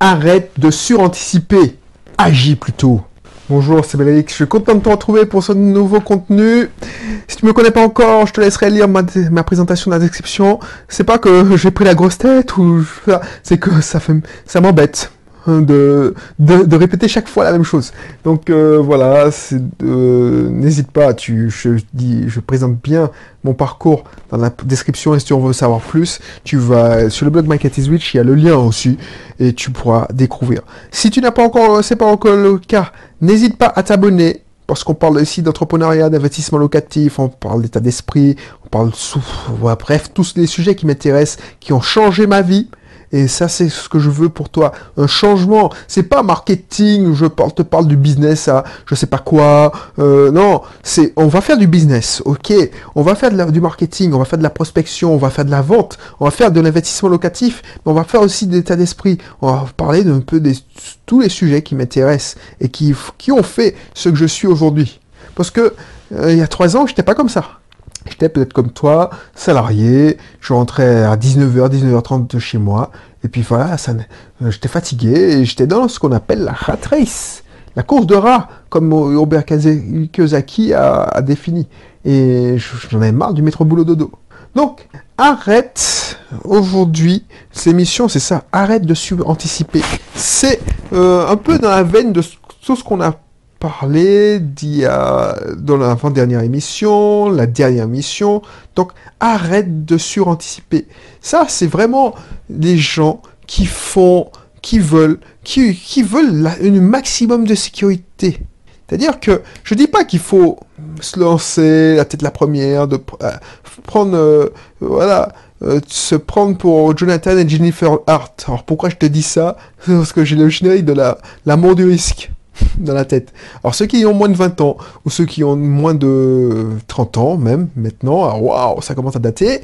Arrête de suranticiper. Agis plutôt. Bonjour, c'est Bélaïque. Je suis content de te retrouver pour ce nouveau contenu. Si tu me connais pas encore, je te laisserai lire ma, présentation dans la description. C'est pas que j'ai pris la grosse tête ou c'est que ça fait, ça m'embête. De, de, répéter chaque fois la même chose. Donc euh, voilà, euh, n'hésite pas, tu, je, dis, je présente bien mon parcours dans la description et si tu en veux savoir plus, tu vas sur le blog My Cat is Witch, il y a le lien aussi et tu pourras découvrir. Si tu n'as pas encore, c'est pas encore le cas, n'hésite pas à t'abonner parce qu'on parle ici d'entrepreneuriat, d'investissement locatif, on parle d'état d'esprit, on parle sous, bref, tous les sujets qui m'intéressent, qui ont changé ma vie. Et ça, c'est ce que je veux pour toi. Un changement. C'est pas marketing, je te parle du business à je sais pas quoi. Euh, non, c'est on va faire du business, ok. On va faire du marketing, on va faire de la prospection, on va faire de la vente, on va faire de l'investissement locatif, mais on va faire aussi de l'état d'esprit. On va parler d'un peu de tous les sujets qui m'intéressent et qui, qui ont fait ce que je suis aujourd'hui. Parce que euh, il y a trois ans, j'étais pas comme ça. J'étais peut-être comme toi, salarié, je rentrais à 19h, 19h30 de chez moi, et puis voilà, euh, j'étais fatigué, et j'étais dans ce qu'on appelle la rat race, la course de rat, comme Robert Kiyosaki a, défini. Et j'en avais marre du métro boulot dodo. Donc, arrête aujourd'hui, ces missions, c'est ça, arrête de anticiper. C'est euh, un peu dans la veine de tout ce qu'on a parlé dans l'avant-dernière émission, la dernière émission. Donc arrête de suranticiper. Ça, c'est vraiment des gens qui font, qui veulent, qui, veulent un maximum de sécurité. C'est-à-dire que je dis pas qu'il faut se lancer la tête la première, de euh, prendre, euh, voilà, euh, se prendre pour Jonathan et Jennifer Hart. Alors pourquoi je te dis ça? Parce que j'ai le générique de la l'amour du risque dans la tête. Alors ceux qui ont moins de 20 ans, ou ceux qui ont moins de 30 ans même, maintenant, waouh, ça commence à dater.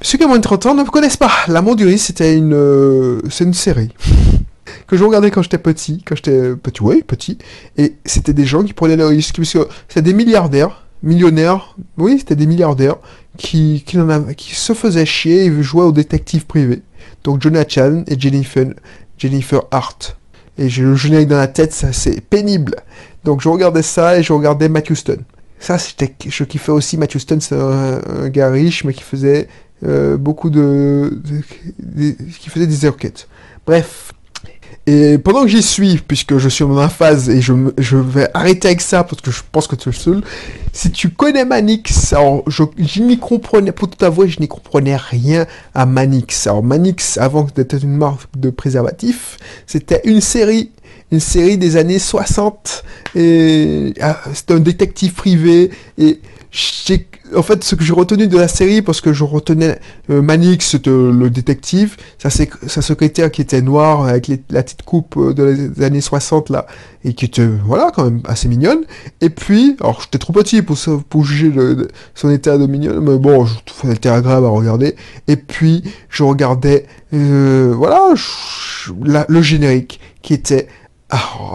Ceux qui ont moins de 30 ans ne me connaissent pas. L'amour du risque, c'était une, euh, une série que je regardais quand j'étais petit, quand j'étais petit, oui, petit, et c'était des gens qui prenaient le risque, parce que c'était des milliardaires, millionnaires, oui, c'était des milliardaires, qui, qui, qui se faisaient chier et jouaient aux détectives privés. Donc Jonathan et Jennifer, Jennifer Hart. Et j'ai le générique dans la tête, ça c'est pénible. Donc je regardais ça et je regardais Matthew Stone. Ça, c'était, je kiffais aussi Matthew Stone, c'est un, gars riche, mais qui faisait euh, beaucoup de, qui faisait des enquêtes. Bref, et pendant que j'y suis, puisque je suis dans ma phase et je, vais arrêter avec ça parce que je pense que tu es seul, si tu connais Manix, alors je, n'y comprenais, pour tout avouer, je n'y comprenais rien à Manix. Alors Manix, avant d'être une marque de préservatif, c'était une série, une série des années 60 et ah, c'était un détective privé et en fait, ce que j'ai retenu de la série, parce que je retenais euh, Manix, c'était le détective, sa, sa, secrétaire qui était noire, avec la petite coupe euh, des années 60, là, et qui était, voilà, quand même assez mignonne. Et puis, alors j'étais trop petit pour, pour juger son état de mignonne, mais bon, elle était agréable à regarder. Et puis, je regardais, euh, voilà, le générique, qui était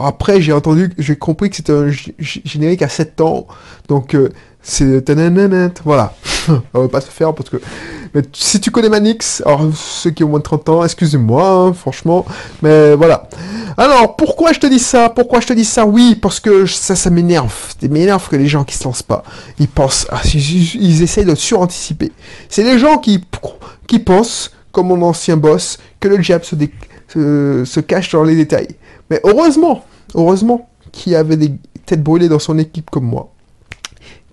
après, j'ai entendu, j'ai compris que c'était un générique à 7 ans. Donc, c'est... Voilà. On va pas se faire parce que... Mais si tu connais Manix, alors ceux qui ont moins de 30 ans, excusez-moi, hein, franchement. Mais voilà. Alors, pourquoi je te dis ça? Pourquoi je te dis ça? Oui, parce que ça, ça m'énerve. Ça m'énerve que les gens qui se lancent pas, ils pensent... Ah, ils, essayent de suranticiper. C'est les gens qui, qui pensent, comme mon ancien boss, que le diable se, se, se cache dans les détails. Mais heureusement, heureusement qu'il y avait des têtes brûlées dans son équipe comme moi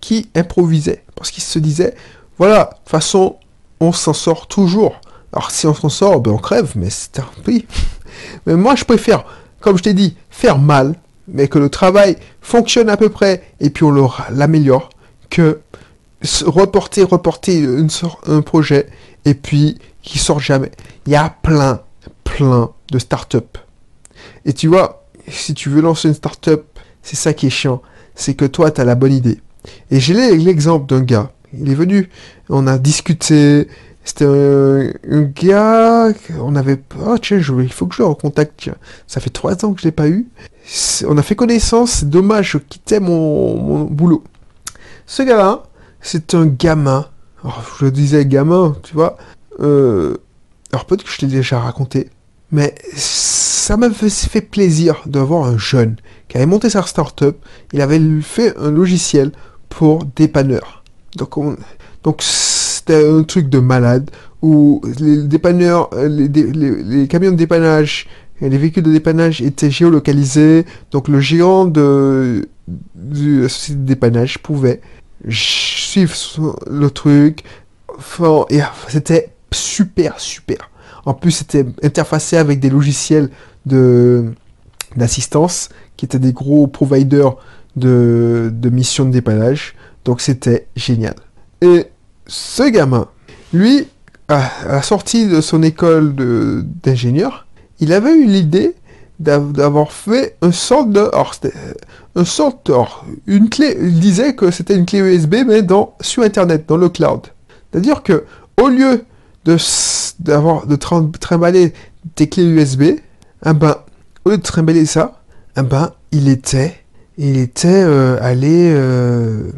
qui improvisait. Parce qu'il se disait, voilà, de toute façon, on s'en sort toujours. Alors si on s'en sort, ben on crève, mais c'est un prix. Mais moi, je préfère, comme je t'ai dit, faire mal, mais que le travail fonctionne à peu près, et puis on l'améliore, que reporter, reporter un projet, et puis qui sort jamais. Il y a plein, plein de start-up. Et tu vois, si tu veux lancer une start-up, c'est ça qui est chiant. C'est que toi, tu as la bonne idée. Et j'ai l'exemple d'un gars. Il est venu, on a discuté. C'était un, gars, on avait... Oh tiens, il faut que je le recontacte. Ça fait trois ans que je l'ai pas eu. On a fait connaissance, c'est dommage, je quittais mon, boulot. Ce gars-là, c'est un gamin. je disais gamin, tu vois. Euh, alors peut-être que je t'ai déjà raconté. Mais ça m'a fait plaisir de voir un jeune qui avait monté sa startup. Il avait fait un logiciel pour dépanneurs. Donc, c'était un truc de malade où les dépanneurs, les, camions de dépannage et les véhicules de dépannage étaient géolocalisés. Donc le géant de, du site de dépannage pouvait suivre le truc. et c'était super, super. En plus, c'était interfacé avec des logiciels de d'assistance qui étaient des gros providers de, de missions de dépannage. Donc c'était génial. Et ce gamin, lui, à la sortie de son école d'ingénieur, il avait eu l'idée d'avoir fait un sorte de, un sorte, une clé, il disait que c'était une clé USB, mais dans, sur Internet, dans le cloud. C'est-à-dire que, au lieu de, d'avoir, de trimballer des clés USB, eh ben, au lieu de trimballer ça, ben, il était, il était euh, allé, euh,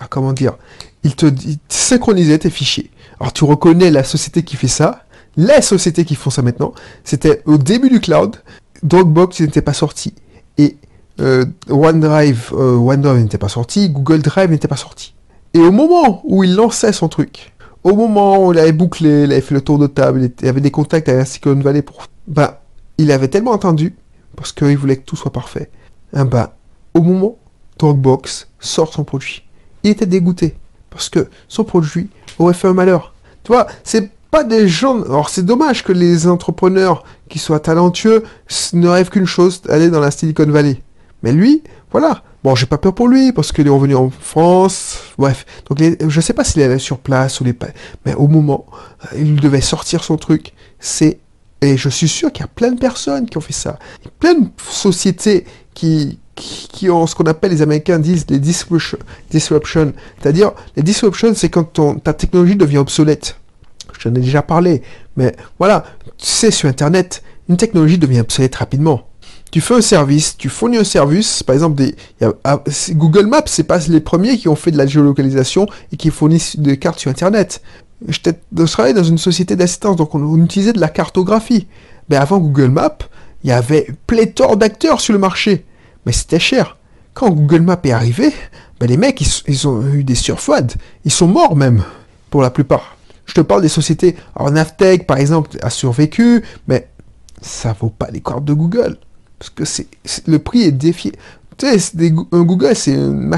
ah, comment dire, il te, synchronisait tes fichiers. Alors tu reconnais la société qui fait ça, les sociétés qui font ça maintenant, c'était au début du cloud, Dropbox n'était pas sorti. Et euh, OneDrive, OneDrive n'était pas sorti, Google Drive n'était pas sorti. Et au moment où il lançait son truc, au moment où il avait bouclé, il avait fait le tour de table, il avait des contacts avec la Silicon Valley pour... Ben, il avait tellement entendu, parce qu'il voulait que tout soit parfait. Ben, au moment, Dropbox sort son produit. Il était dégoûté, parce que son produit aurait fait un malheur. Tu vois, c'est pas des gens... Alors c'est dommage que les entrepreneurs qui soient talentueux ne rêvent qu'une chose, aller dans la Silicon Valley. Mais lui, voilà. Bon, j'ai pas peur pour lui parce qu'il est revenu en France. Bref, donc je sais pas s'il allé sur place ou les mais au moment, euh, il devait sortir son truc. C'est et je suis sûr qu'il y a plein de personnes qui ont fait ça. Plein de sociétés qui, qui, ont ce qu'on appelle, les Américains disent, les disruption. C'est-à-dire, les disruptions, c'est quand ton, ta technologie devient obsolète. Je t'en ai déjà parlé. Mais voilà, tu sais, sur Internet, une technologie devient obsolète rapidement tu fais un service, tu fournis un service, par exemple, des, ah, Google Maps, c'est pas les premiers qui ont fait de la géolocalisation et qui fournissent des cartes sur Internet. Je, travaillais dans une société d'assistance, donc on, utilisait de la cartographie. Mais avant Google Maps, il y avait pléthore d'acteurs sur le marché, mais c'était cher. Quand Google Maps est arrivé, ben les mecs, ils, ont eu des surfades. Ils sont morts même, pour la plupart. Je te parle des sociétés. Alors Navtech, par exemple, a survécu, mais ça vaut pas les cartes de Google. Parce que c'est, le prix est défié. Tu sais, un Google, c'est une,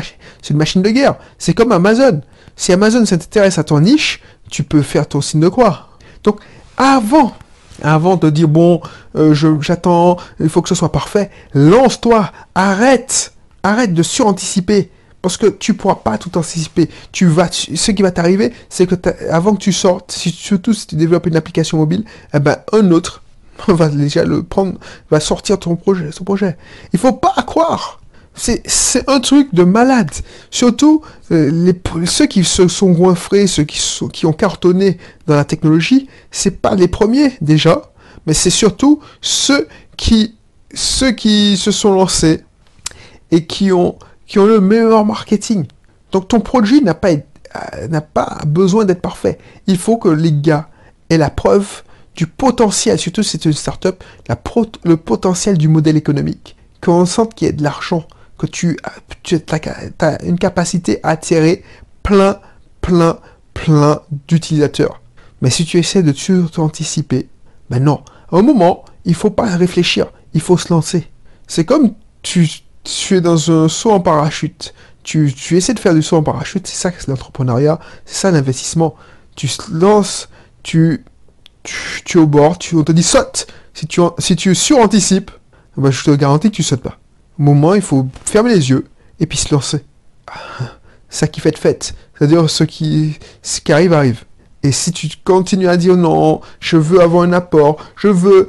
machine de guerre. C'est comme Amazon. Si Amazon s'intéresse à ton niche, tu peux faire ton signe de croix. Donc, avant, avant de dire, bon, euh, j'attends, il faut que ce soit parfait, lance-toi, arrête, arrête de suranticiper. Parce que tu pourras pas tout anticiper. Ce qui va t'arriver, c'est que avant que tu sortes, surtout si tu développes une application mobile, eh ben, un autre va déjà le prendre, va sortir ton projet, son projet. Il faut pas croire. C'est, un truc de malade. Surtout, euh, ceux qui se sont goinfrés, ceux qui, sont, qui ont cartonné dans la technologie, c'est pas les premiers déjà, mais c'est surtout ceux qui, se sont lancés et qui ont, qui ont le meilleur marketing. Donc ton produit n'a pas, euh, n'a pas besoin d'être parfait. Il faut que les gars aient la preuve du potentiel, surtout si c'est une startup, la le potentiel du modèle économique. Qu'on sente qu'il y a de l'argent, que tu, tu as, une capacité à attirer plein, plein, plein d'utilisateurs. Mais si tu essaies de anticiper, ben non. À un moment, il faut pas réfléchir, il faut se lancer. C'est comme tu, tu es dans un saut en parachute. Tu, tu essaies de faire du saut en parachute, c'est ça que c'est l'entrepreneuriat, c'est ça l'investissement. Tu te lances, tu tu, es au bord, tu, on te dit saute. Si tu, si tu suranticipes, bah, je te garantis que tu sautes pas. Au moment, il faut fermer les yeux et puis se lancer. Ça qui fait fête. C'est-à-dire ce qui, ce qui arrive, arrive. Et si tu continues à dire non, je veux avoir un apport, je veux...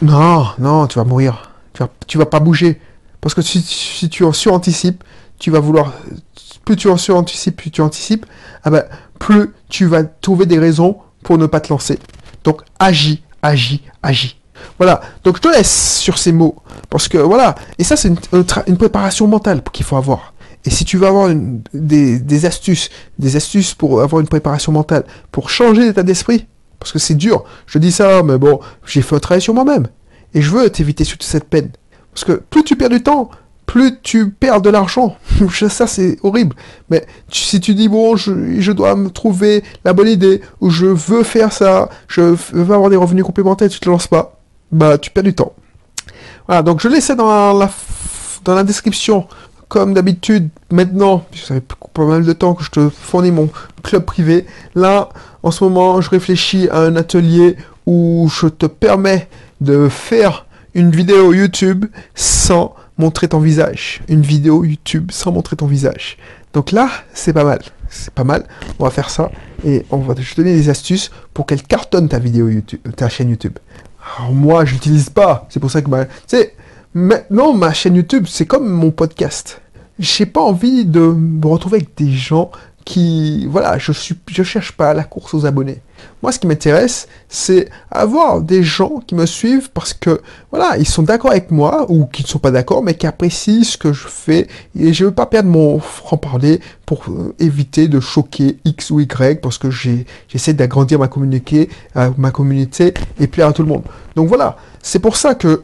Non, non, tu vas mourir. Tu vas, vas pas bouger. Parce que si, si tu en suranticipes, tu vas vouloir... Plus tu en suranticipes, plus tu anticipes, ah ben, plus tu vas trouver des raisons pour ne pas te lancer. Donc agis, agis, agis. Voilà, donc je te laisse sur ces mots, parce que voilà, et ça c'est une, préparation mentale qu'il faut avoir. Et si tu veux avoir des, astuces, des astuces pour avoir une préparation mentale, pour changer d'état d'esprit, Parce que c'est dur. Je dis ça, mais bon, j'ai fait un travail sur moi-même. Et je veux t'éviter toute cette peine. Parce que plus tu perds du temps, plus tu perds de l'argent. ça, c'est horrible. Mais si tu dis, bon, je, dois me trouver la bonne idée, ou je veux faire ça, je veux avoir des revenus complémentaires, tu te lances pas, bah, tu perds du temps. Voilà, donc je laisse dans la, dans la description comme d'habitude, maintenant, ça fait pas mal de temps que je te fournis mon club privé. Là, en ce moment, je réfléchis à un atelier où je te permets de faire une vidéo YouTube sans montrer ton visage. Une vidéo YouTube sans montrer ton visage. Donc là, c'est pas mal. C'est pas mal. On va faire ça et on va te donner des astuces pour qu'elle cartonne ta vidéo YouTube, ta chaîne YouTube. Alors moi, j'utilise pas. C'est pour ça que Maintenant, ma chaîne YouTube, c'est comme mon podcast. J'ai pas envie de me retrouver avec des gens voilà, je suis, cherche pas la course aux abonnés. Moi, ce qui m'intéresse, c'est avoir des gens qui me suivent parce que, voilà, ils sont d'accord avec moi ou qui ne sont pas d'accord, mais qui apprécient ce que je fais. Et je veux pas perdre mon franc-parler pour euh, éviter de choquer X ou Y parce que j'essaie d'agrandir ma communauté, euh, ma communauté et plaire à tout le monde. Donc voilà, c'est pour ça que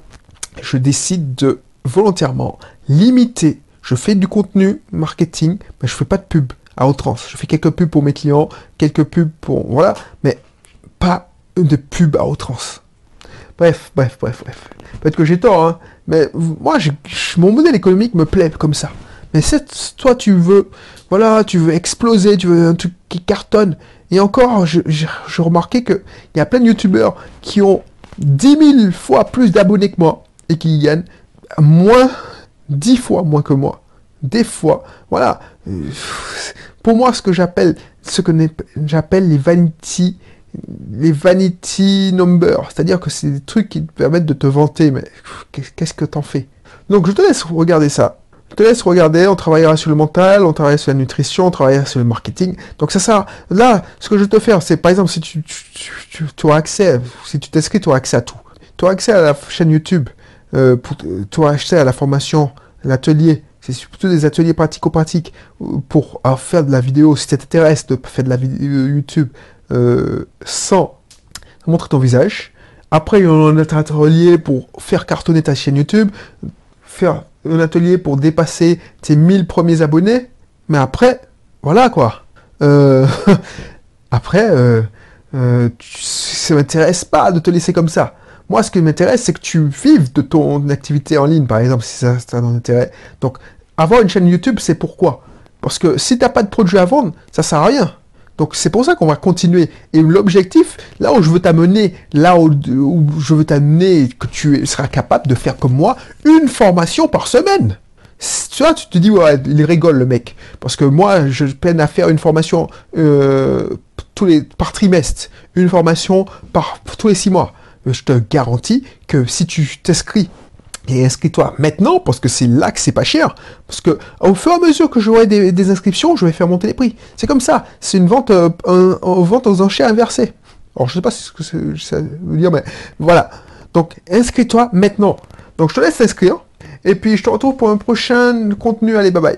je décide de volontairement limiter. Je fais du contenu marketing, mais je fais pas de pub à outrance. Je fais quelques pubs pour mes clients, quelques pubs pour voilà, mais pas de pub à outrance. Bref, bref, bref, bref. Peut-être que j'ai tort, hein, mais moi, mon modèle économique me plaît comme ça. Mais toi, tu veux, voilà, tu veux exploser, tu veux un truc qui cartonne. Et encore, j'ai remarqué qu'il y a plein de youtubeurs qui ont 10 000 fois plus d'abonnés que moi et qui gagnent moins, dix fois moins que moi. Des fois, voilà. Pour moi, ce que j'appelle, ce que j'appelle les vanity, les vanity numbers, c'est-à-dire que c'est des trucs qui te permettent de te vanter, mais qu'est-ce que t'en fais? Donc je te laisse regarder ça. Je te laisse regarder, on travaillera sur le mental, on travaillera sur la nutrition, on travaillera sur le marketing. Donc ça sert. Là, ce que je te faire, c'est par exemple, si tu, tu, tu, as accès, si tu t'inscris, tu as accès à tout. Tu as accès à la chaîne YouTube, euh, pour toi acheter à la formation, l'atelier, c'est surtout des ateliers pratico-pratiques euh, pour faire de la vidéo, si ça t'intéresse de faire de la vidéo YouTube euh, sans montrer ton visage. Après, il y a un atelier pour faire cartonner ta chaîne YouTube, faire un atelier pour dépasser tes 1000 premiers abonnés. Mais après, voilà quoi. après, euh, ça m'intéresse pas de te laisser comme ça. Moi, ce qui m'intéresse, c'est que tu vives de ton activité en ligne, par exemple, si ça, a un intérêt. Donc, avoir une chaîne YouTube, c'est pourquoi? Parce que si tu n'as pas de produit à vendre, ça sert à rien. Donc, c'est pour ça qu'on va continuer. Et l'objectif, là où je veux t'amener, là où, je veux t'amener, que tu seras capable de faire comme moi, une formation par semaine. Tu vois, tu te dis, ouais, il rigole le mec. Parce que moi, je peine à faire une formation euh, par trimestre, une formation par tous les six mois je te garantis que si tu t'inscris et inscris-toi maintenant, parce que c'est là que c'est pas cher. Parce que au fur et à mesure que j'aurai des, des, inscriptions, je vais faire monter les prix. C'est comme ça. C'est une vente, euh, vente aux enchères inversées. Alors je sais pas ce que ça veut dire, mais voilà. Donc inscris-toi maintenant. Donc je te laisse t'inscrire. Et puis je te retrouve pour un prochain contenu. Allez, bye bye.